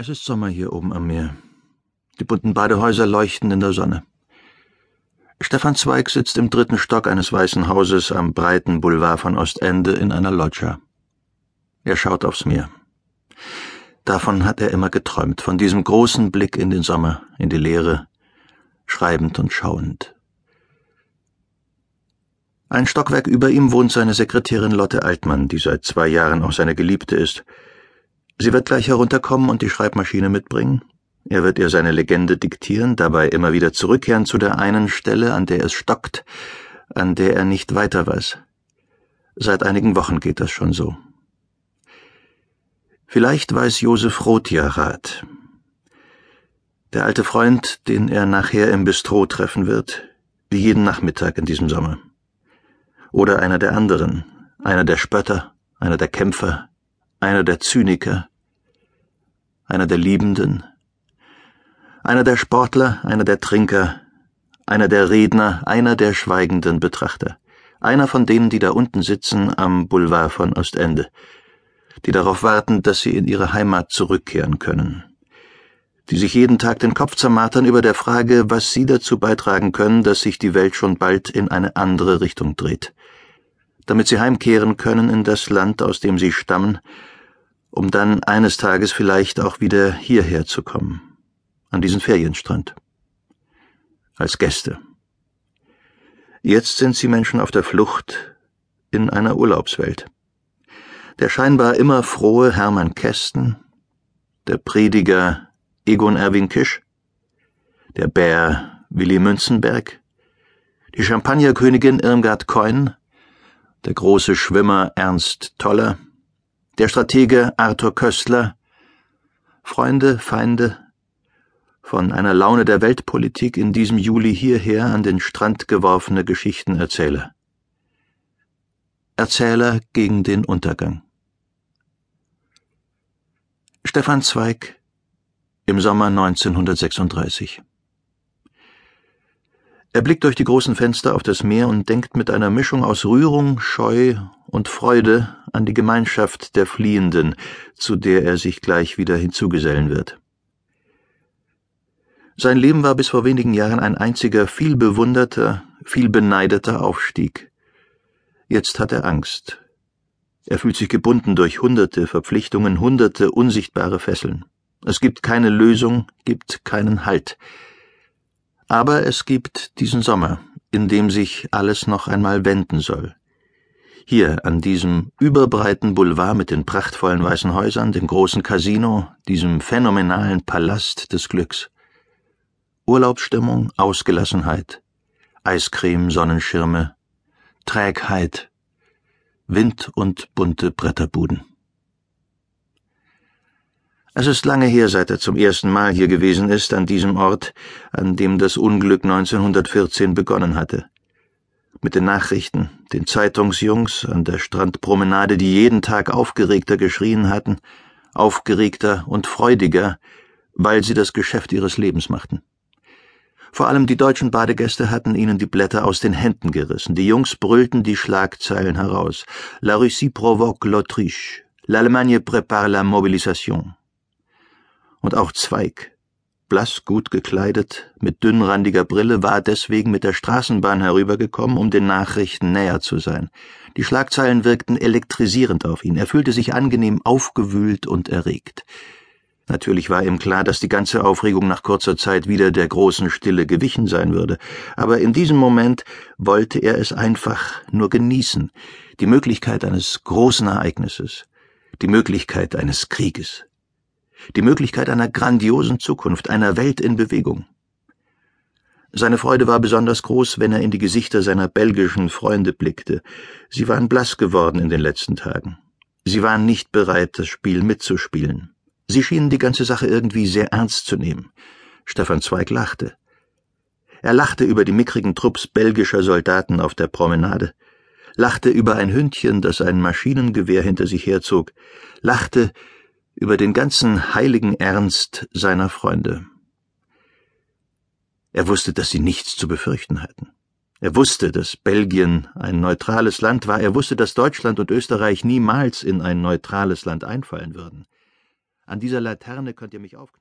Es ist Sommer hier oben am Meer. Die bunten Badehäuser leuchten in der Sonne. Stefan Zweig sitzt im dritten Stock eines weißen Hauses am breiten Boulevard von Ostende in einer Loggia. Er schaut aufs Meer. Davon hat er immer geträumt, von diesem großen Blick in den Sommer, in die Leere, schreibend und schauend. Ein Stockwerk über ihm wohnt seine Sekretärin Lotte Altmann, die seit zwei Jahren auch seine Geliebte ist. Sie wird gleich herunterkommen und die Schreibmaschine mitbringen. Er wird ihr seine Legende diktieren, dabei immer wieder zurückkehren zu der einen Stelle, an der es stockt, an der er nicht weiter weiß. Seit einigen Wochen geht das schon so. Vielleicht weiß Josef Roth ja Rat. Der alte Freund, den er nachher im Bistro treffen wird, wie jeden Nachmittag in diesem Sommer. Oder einer der anderen, einer der Spötter, einer der Kämpfer, einer der Zyniker, einer der Liebenden, einer der Sportler, einer der Trinker, einer der Redner, einer der schweigenden Betrachter, einer von denen, die da unten sitzen am Boulevard von Ostende, die darauf warten, dass sie in ihre Heimat zurückkehren können, die sich jeden Tag den Kopf zermartern über der Frage, was sie dazu beitragen können, dass sich die Welt schon bald in eine andere Richtung dreht, damit sie heimkehren können in das Land, aus dem sie stammen, um dann eines Tages vielleicht auch wieder hierher zu kommen, an diesen Ferienstrand. Als Gäste. Jetzt sind sie Menschen auf der Flucht in einer Urlaubswelt. Der scheinbar immer frohe Hermann Kästen, der Prediger Egon Erwin Kisch, der Bär Willi Münzenberg, die Champagnerkönigin Irmgard Keun, der große Schwimmer Ernst Toller, der Stratege Arthur Köstler, Freunde, Feinde, von einer Laune der Weltpolitik in diesem Juli hierher an den Strand geworfene Geschichtenerzähler. Erzähler gegen den Untergang. Stefan Zweig im Sommer 1936 er blickt durch die großen Fenster auf das Meer und denkt mit einer Mischung aus Rührung, Scheu und Freude an die Gemeinschaft der Fliehenden, zu der er sich gleich wieder hinzugesellen wird. Sein Leben war bis vor wenigen Jahren ein einziger, viel bewunderter, viel beneideter Aufstieg. Jetzt hat er Angst. Er fühlt sich gebunden durch hunderte Verpflichtungen, hunderte unsichtbare Fesseln. Es gibt keine Lösung, gibt keinen Halt. Aber es gibt diesen Sommer, in dem sich alles noch einmal wenden soll. Hier an diesem überbreiten Boulevard mit den prachtvollen weißen Häusern, dem großen Casino, diesem phänomenalen Palast des Glücks. Urlaubsstimmung, Ausgelassenheit, Eiscreme, Sonnenschirme, Trägheit, Wind und bunte Bretterbuden. Es ist lange her, seit er zum ersten Mal hier gewesen ist, an diesem Ort, an dem das Unglück 1914 begonnen hatte. Mit den Nachrichten, den Zeitungsjungs an der Strandpromenade, die jeden Tag aufgeregter geschrien hatten, aufgeregter und freudiger, weil sie das Geschäft ihres Lebens machten. Vor allem die deutschen Badegäste hatten ihnen die Blätter aus den Händen gerissen. Die Jungs brüllten die Schlagzeilen heraus. La Russie provoque l'Autriche. L'Allemagne prépare la mobilisation und auch Zweig, blass gut gekleidet, mit dünnrandiger Brille, war deswegen mit der Straßenbahn herübergekommen, um den Nachrichten näher zu sein. Die Schlagzeilen wirkten elektrisierend auf ihn, er fühlte sich angenehm aufgewühlt und erregt. Natürlich war ihm klar, dass die ganze Aufregung nach kurzer Zeit wieder der großen Stille gewichen sein würde, aber in diesem Moment wollte er es einfach nur genießen, die Möglichkeit eines großen Ereignisses, die Möglichkeit eines Krieges die Möglichkeit einer grandiosen Zukunft, einer Welt in Bewegung. Seine Freude war besonders groß, wenn er in die Gesichter seiner belgischen Freunde blickte. Sie waren blass geworden in den letzten Tagen. Sie waren nicht bereit, das Spiel mitzuspielen. Sie schienen die ganze Sache irgendwie sehr ernst zu nehmen. Stefan Zweig lachte. Er lachte über die mickrigen Trupps belgischer Soldaten auf der Promenade, lachte über ein Hündchen, das ein Maschinengewehr hinter sich herzog, lachte über den ganzen heiligen Ernst seiner Freunde. Er wusste, dass sie nichts zu befürchten hatten. Er wusste, dass Belgien ein neutrales Land war, er wusste, dass Deutschland und Österreich niemals in ein neutrales Land einfallen würden. An dieser Laterne könnt ihr mich aufknüpfen.